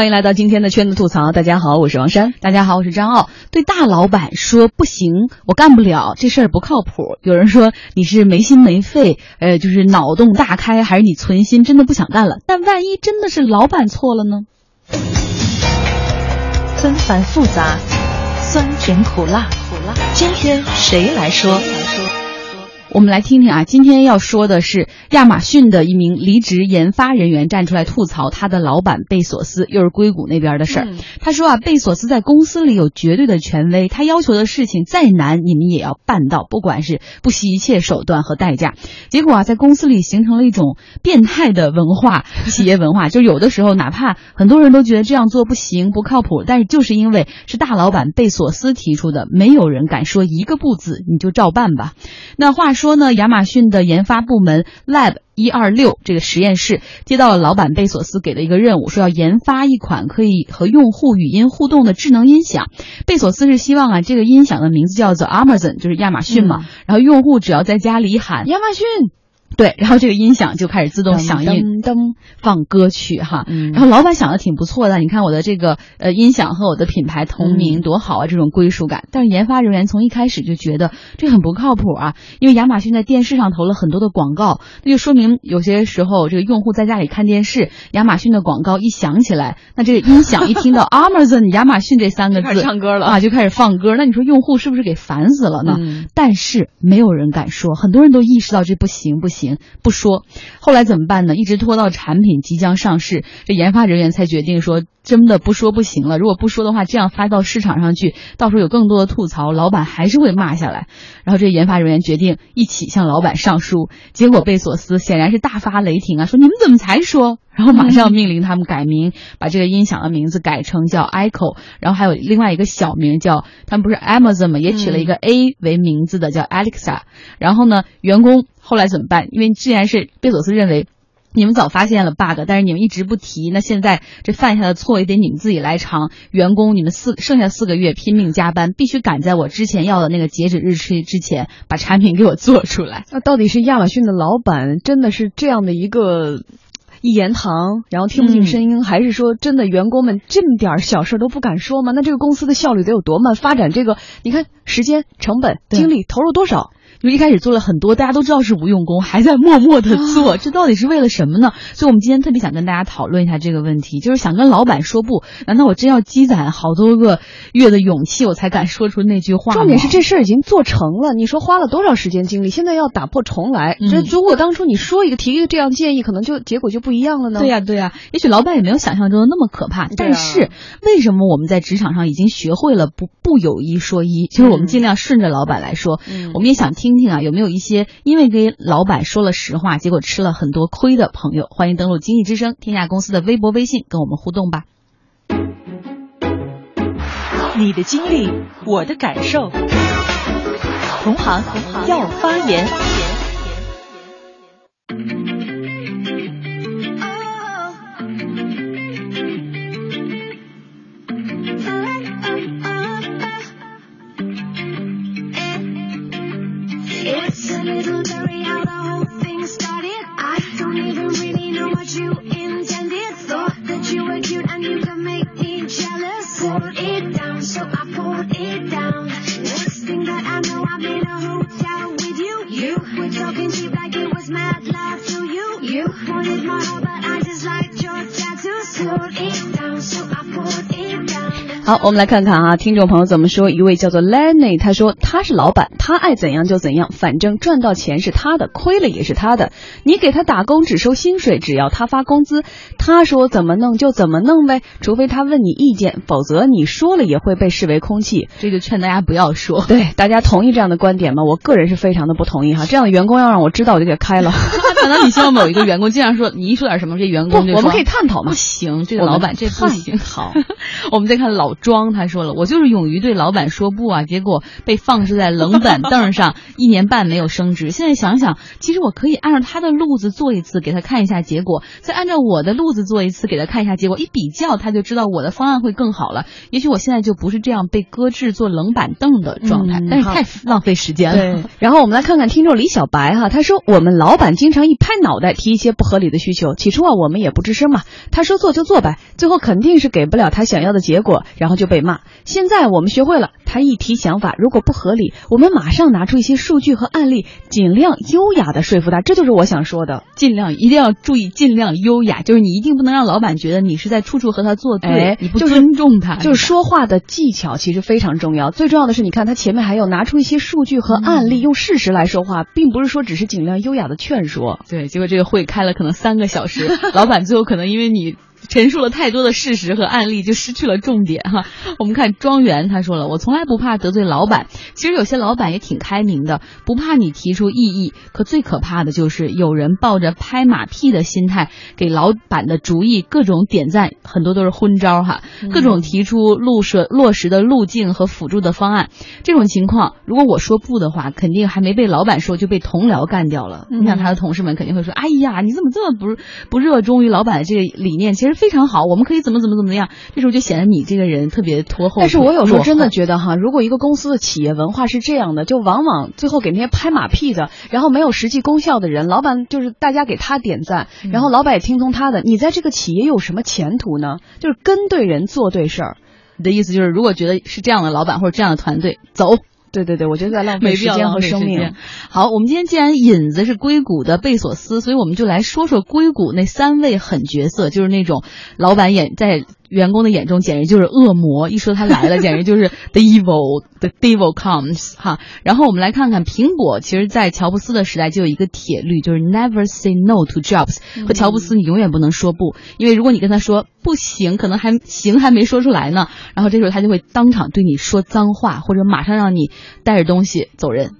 欢迎来到今天的圈子吐槽。大家好，我是王珊。大家好，我是张傲。对大老板说不行，我干不了，这事儿不靠谱。有人说你是没心没肺，呃，就是脑洞大开，还是你存心真的不想干了？但万一真的是老板错了呢？纷繁复杂，酸甜苦辣，苦辣。今天谁来说？我们来听听啊，今天要说的是亚马逊的一名离职研发人员站出来吐槽他的老板贝索斯，又是硅谷那边的事儿。他说啊，贝索斯在公司里有绝对的权威，他要求的事情再难，你们也要办到，不管是不惜一切手段和代价。结果啊，在公司里形成了一种变态的文化，企业文化，就有的时候哪怕很多人都觉得这样做不行、不靠谱，但是就是因为是大老板贝索斯提出的，没有人敢说一个不字，你就照办吧。那话说。说呢，亚马逊的研发部门 Lab 一二六这个实验室接到了老板贝索斯给的一个任务，说要研发一款可以和用户语音互动的智能音响。贝索斯是希望啊，这个音响的名字叫做 Amazon，就是亚马逊嘛。然后用户只要在家里喊亚马逊。对，然后这个音响就开始自动响应，噔放歌曲哈。然后老板想的挺不错的，你看我的这个呃音响和我的品牌同名多好啊，这种归属感。但是研发人员从一开始就觉得这很不靠谱啊，因为亚马逊在电视上投了很多的广告，那就说明有些时候这个用户在家里看电视，亚马逊的广告一响起来，那这个音响一听到 Amazon 亚马逊这三个字，唱歌了啊，就开始放歌。那你说用户是不是给烦死了呢？但是没有人敢说，很多人都意识到这不行不行。不说，后来怎么办呢？一直拖到产品即将上市，这研发人员才决定说，真的不说不行了。如果不说的话，这样发到市场上去，到时候有更多的吐槽，老板还是会骂下来。然后这研发人员决定一起向老板上书，结果贝索斯显然是大发雷霆啊，说你们怎么才说？然后马上命令他们改名，把这个音响的名字改成叫 Echo，然后还有另外一个小名叫他们不是 Amazon 嘛，也取了一个 A 为名字的叫 Alexa。然后呢，员工后来怎么办？因为既然是贝索斯认为你们早发现了 bug，但是你们一直不提，那现在这犯下的错也得你们自己来偿。员工，你们四剩下四个月拼命加班，必须赶在我之前要的那个截止日期之前把产品给我做出来。那到底是亚马逊的老板真的是这样的一个？一言堂，然后听不进声音，还是说真的员工们这么点小事都不敢说吗？那这个公司的效率得有多慢？发展这个，你看时间、成本、精力投入多少？就一开始做了很多，大家都知道是无用功，还在默默的做，这到底是为了什么呢？所以，我们今天特别想跟大家讨论一下这个问题，就是想跟老板说不，难道我真要积攒好多个月的勇气，我才敢说出那句话？重点是这事儿已经做成了，你说花了多少时间精力？现在要打破重来，这如果当初你说一个提一个这样建议，可能就结果就不一样了呢？对呀，对呀，也许老板也没有想象中的那么可怕，但是为什么我们在职场上已经学会了不不有一说一？就是我们尽量顺着老板来说，我们也想听听啊，有没有一些。因为给老板说了实话，结果吃了很多亏的朋友，欢迎登录经济之声天下公司的微博、微信跟我们互动吧。你的经历，我的感受，同行要发言。jealous, hold it down so I pull 好，我们来看看啊，听众朋友怎么说？一位叫做 Lenny，他说他是老板，他爱怎样就怎样，反正赚到钱是他的，亏了也是他的。你给他打工只收薪水，只要他发工资，他说怎么弄就怎么弄呗，除非他问你意见，否则你说了也会被视为空气。这就劝大家不要说。对，大家同意这样的观点吗？我个人是非常的不同意哈，这样的员工要让我知道，我就给开了。可能你希望某一个员工经常说，你一说点什么，这员工就我们可以探讨吗？不行，这个老板这不行。好，我们再看老。庄他说了，我就是勇于对老板说不啊，结果被放置在冷板凳上，一年半没有升职。现在想想，其实我可以按照他的路子做一次，给他看一下结果，再按照我的路子做一次，给他看一下结果，一比较他就知道我的方案会更好了。也许我现在就不是这样被搁置做冷板凳的状态，但是太浪费时间了。然后我们来看看听众李小白哈，他说我们老板经常一拍脑袋提一些不合理的需求。起初啊，我们也不吱声嘛，他说做就做呗，最后肯定是给不了他想要的结果，然后就被骂。现在我们学会了，他一提想法如果不合理，我们马上拿出一些数据和案例，尽量优雅的说服他。这就是我想说的，尽量一定要注意，尽量优雅，就是你一定不能让老板觉得你是在处处和他作对，你不尊重他。就是说话的技巧其实非常重要，最重要的是，你看他前面还有拿出一些数据和案例，用事实来说话，并不是说只是尽量优雅的劝说。对，结果这个会开了可能三个小时，老板最后可能因为你。陈述了太多的事实和案例，就失去了重点哈。我们看庄园，他说了，我从来不怕得罪老板。其实有些老板也挺开明的，不怕你提出异议。可最可怕的就是有人抱着拍马屁的心态给老板的主意各种点赞，很多都是昏招哈。各种提出路设落实的路径和辅助的方案。这种情况，如果我说不的话，肯定还没被老板说就被同僚干掉了。你想他的同事们肯定会说：“哎呀，你怎么这么不不热衷于老板的这个理念？”其实。非常好，我们可以怎么怎么怎么样，这时候就显得你这个人特别拖后。但是我有时候真的觉得哈，如果一个公司的企业文化是这样的，就往往最后给那些拍马屁的，然后没有实际功效的人，老板就是大家给他点赞，然后老板也听从他的，你在这个企业有什么前途呢？就是跟对人做对事儿。你的意思就是，如果觉得是这样的老板或者这样的团队，走。对对对，我觉得在浪费时间和生命。好，我们今天既然引子是硅谷的贝索斯，所以我们就来说说硅谷那三位狠角色，就是那种老板眼在。员工的眼中简直就是恶魔，一说他来了，简直就是 the evil，the devil comes 哈。然后我们来看看苹果，其实，在乔布斯的时代就有一个铁律，就是 never say no to Jobs。和乔布斯，你永远不能说不，因为如果你跟他说不行，可能还行还没说出来呢，然后这时候他就会当场对你说脏话，或者马上让你带着东西走人。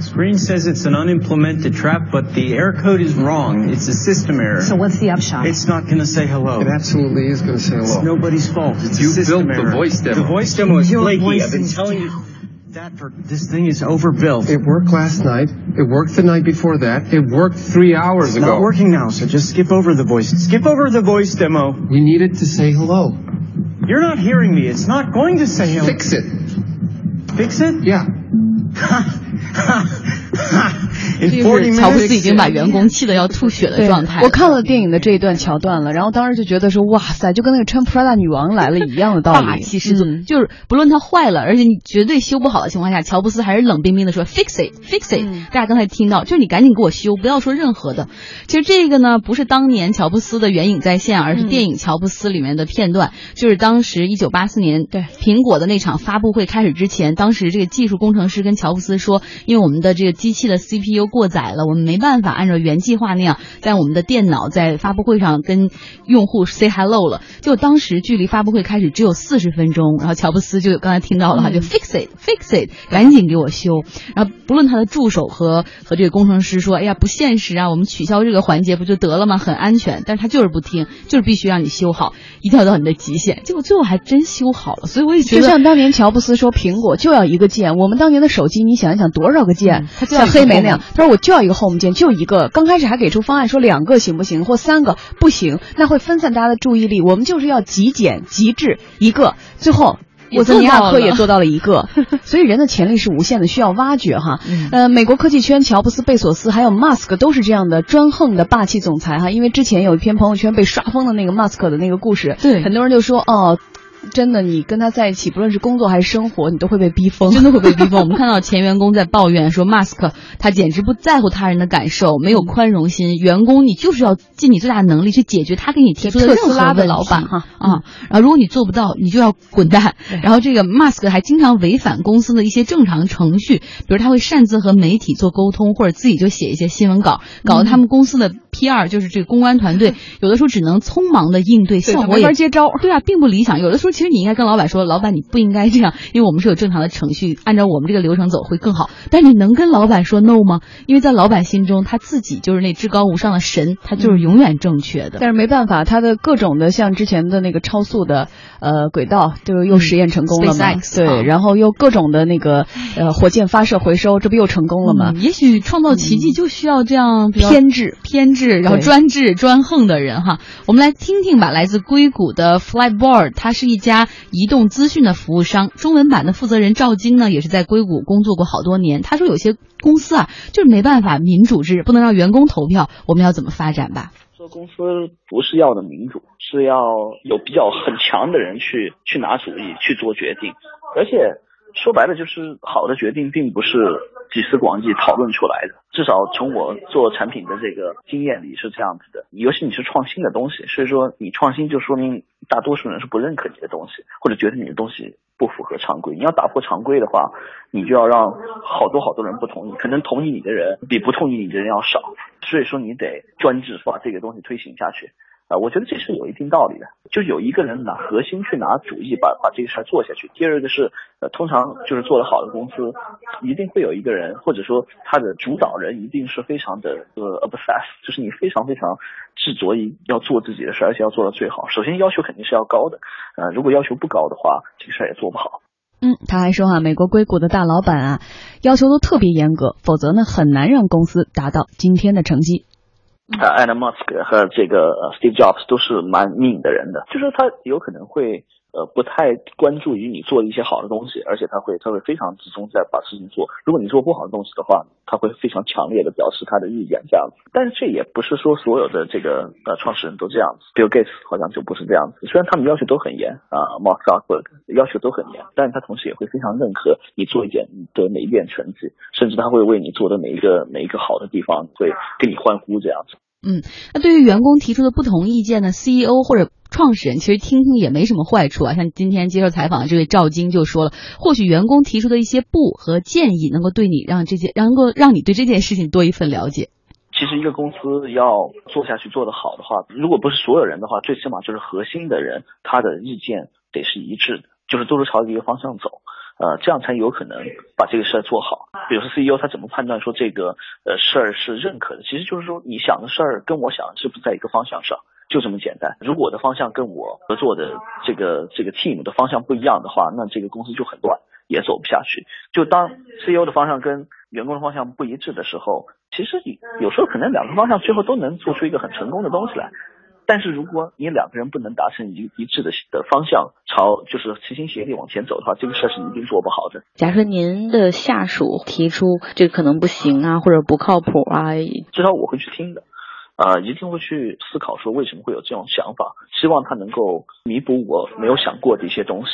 Screen says it's an unimplemented trap, but the error code is wrong. It's a system error. So what's the upshot? It's not going to say hello. It absolutely is going to say hello. It's nobody's fault. It's you a system built error. the voice demo. The voice demo is Your flaky. I've been telling you that for this thing is overbuilt. It worked last night. It worked the night before that. It worked three hours it's ago. It's not working now, so just skip over the voice. Skip over the voice demo. We needed to say hello. You're not hearing me. It's not going to say hello. Fix it. Fix it? Yeah. 哈 哈就是乔布斯已经把员工气得要吐血的状态。我看了电影的这一段桥段了，然后当时就觉得说，哇塞，就跟那个穿 Prada 女王来了一样的道理，霸气十足。就是不论它坏了，而且你绝对修不好的情况下，乔布斯还是冷冰冰的说 fix it，fix it。大家刚才听到，就是你赶紧给我修，不要说任何的。其实这个呢，不是当年乔布斯的原影再现，而是电影乔布斯里面的片段。就是当时一九八四年对苹果的那场发布会开始之前，当时这个技术工程师跟乔布斯说，因为我们的这个机器的 CPU 过载了，我们没办法按照原计划那样在我们的电脑在发布会上跟用户 say hello 了。就当时距离发布会开始只有四十分钟，然后乔布斯就刚才听到了哈，就 fix it，fix it，赶紧给我修。然后不论他的助手和和这个工程师说，哎呀不现实啊，我们取消这个环节不就得了吗？很安全，但是他就是不听，就是必须让你修好，一定要到你的极限。结果最后还真修好了，所以我也觉得，就像当年乔布斯说苹果就要一个键，我们当年的手机你想一想多少个键，像黑莓那样，他说我就要一个 home 键，就一个。刚开始还给出方案说两个行不行，或三个不行，那会分散大家的注意力。我们就是要极简极致一个，最后。沃兹尼亚克也做到了一个，所以人的潜力是无限的，需要挖掘哈。呃，美国科技圈，乔布斯、贝索斯还有马斯克都是这样的专横的霸气总裁哈。因为之前有一篇朋友圈被刷疯的那个马斯克的那个故事，对，很多人就说哦。真的，你跟他在一起，不论是工作还是生活，你都会被逼疯，真的会被逼疯。我们看到前员工在抱怨说，Mask 他简直不在乎他人的感受，没有宽容心。员工，你就是要尽你最大的能力去解决他给你提出的任何问题。老板哈啊，然后如果你做不到，你就要滚蛋。然后这个 Mask 还经常违反公司的一些正常程序，比如他会擅自和媒体做沟通，或者自己就写一些新闻稿，搞得他们公司的 PR 就是这个公关团队有的时候只能匆忙的应对，效果也接招。对啊，并不理想。有的时候其实你应该跟老板说，老板你不应该这样，因为我们是有正常的程序，按照我们这个流程走会更好。但你能跟老板说 no 吗？因为在老板心中，他自己就是那至高无上的神，他就是永远正确的。但是没办法，他的各种的像之前的那个超速的呃轨道，就又实验成功了嘛？对，然后又各种的那个呃火箭发射回收，这不又成功了吗？也许创造奇迹就需要这样偏执、偏执，然后专制、专横的人哈。我们来听听吧，来自硅谷的 Flightboard，它是一。家移动资讯的服务商，中文版的负责人赵晶呢，也是在硅谷工作过好多年。他说，有些公司啊，就是没办法民主制，不能让员工投票，我们要怎么发展吧？做公司不是要的民主，是要有比较很强的人去去拿主意去做决定，而且。说白了就是好的决定并不是集思广益讨论出来的，至少从我做产品的这个经验里是这样子的。尤其你是创新的东西，所以说你创新就说明大多数人是不认可你的东西，或者觉得你的东西不符合常规。你要打破常规的话，你就要让好多好多人不同意，可能同意你的人比不同意你的人要少，所以说你得专制把这个东西推行下去。啊，我觉得这是有一定道理的，就有一个人拿核心去拿主意，把把这个事儿做下去。第二个是，呃，通常就是做得好的公司，一定会有一个人，或者说他的主导人一定是非常的呃 obsessed，就是你非常非常执着于要做自己的事儿，而且要做到最好。首先要求肯定是要高的，呃，如果要求不高的话，这个事儿也做不好。嗯，他还说哈，美国硅谷的大老板啊，要求都特别严格，否则呢，很难让公司达到今天的成绩。呃，Elon Musk 和这个 Steve Jobs 都是蛮拧的人的，就是他有可能会。呃，不太关注于你做一些好的东西，而且他会他会非常集中在把事情做。如果你做不好的东西的话，他会非常强烈的表示他的意见这样子。但是这也不是说所有的这个呃创始人都这样子，Bill Gates 好像就不是这样子。虽然他们要求都很严啊，Mark Zuckerberg 要求都很严，但是他同时也会非常认可你做一点的每一点成绩，甚至他会为你做的每一个每一个好的地方会跟你欢呼这样子。嗯，那对于员工提出的不同意见呢？CEO 或者创始人其实听听也没什么坏处啊。像今天接受采访的这位赵晶就说了，或许员工提出的一些不和建议，能够对你让这件能够让你对这件事情多一份了解。其实一个公司要做下去做得好的话，如果不是所有人的话，最起码就是核心的人，他的意见得是一致的，就是都是朝着一个方向走。呃，这样才有可能把这个事儿做好。比如说 CEO 他怎么判断说这个呃事儿是认可的？其实就是说你想的事儿跟我想的是不是在一个方向上，就这么简单。如果我的方向跟我合作的这个这个 team 的方向不一样的话，那这个公司就很乱，也走不下去。就当 CEO 的方向跟员工的方向不一致的时候，其实你有时候可能两个方向最后都能做出一个很成功的东西来。但是如果你两个人不能达成一一致的的方向，朝就是齐心协力往前走的话，这个事儿是一定做不好的。假设您的下属提出这可能不行啊，或者不靠谱啊，至少我会去听的，啊，一定会去思考说为什么会有这种想法，希望他能够弥补我没有想过的一些东西。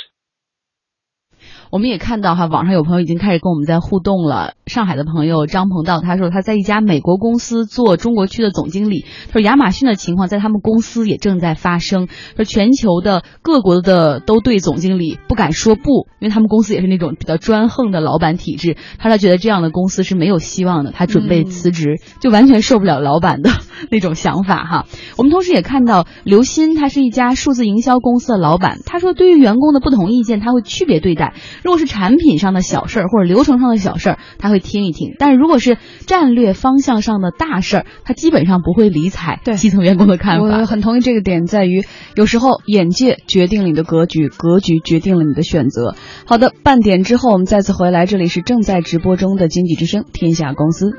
我们也看到哈，网上有朋友已经开始跟我们在互动了。上海的朋友张鹏道他说他在一家美国公司做中国区的总经理，他说亚马逊的情况在他们公司也正在发生，说全球的各国的都对总经理不敢说不，因为他们公司也是那种比较专横的老板体制，他他觉得这样的公司是没有希望的，他准备辞职，就完全受不了老板的 那种想法哈。我们同时也看到刘鑫，他是一家数字营销公司的老板，他说对于员工的不同意见，他会区别对待。如果是产品上的小事儿或者流程上的小事儿，他会听一听；但是如果是战略方向上的大事儿，他基本上不会理睬对基层员工的看法。我很同意这个点，在于有时候眼界决定了你的格局，格局决定了你的选择。好的，半点之后我们再次回来，这里是正在直播中的经济之声天下公司。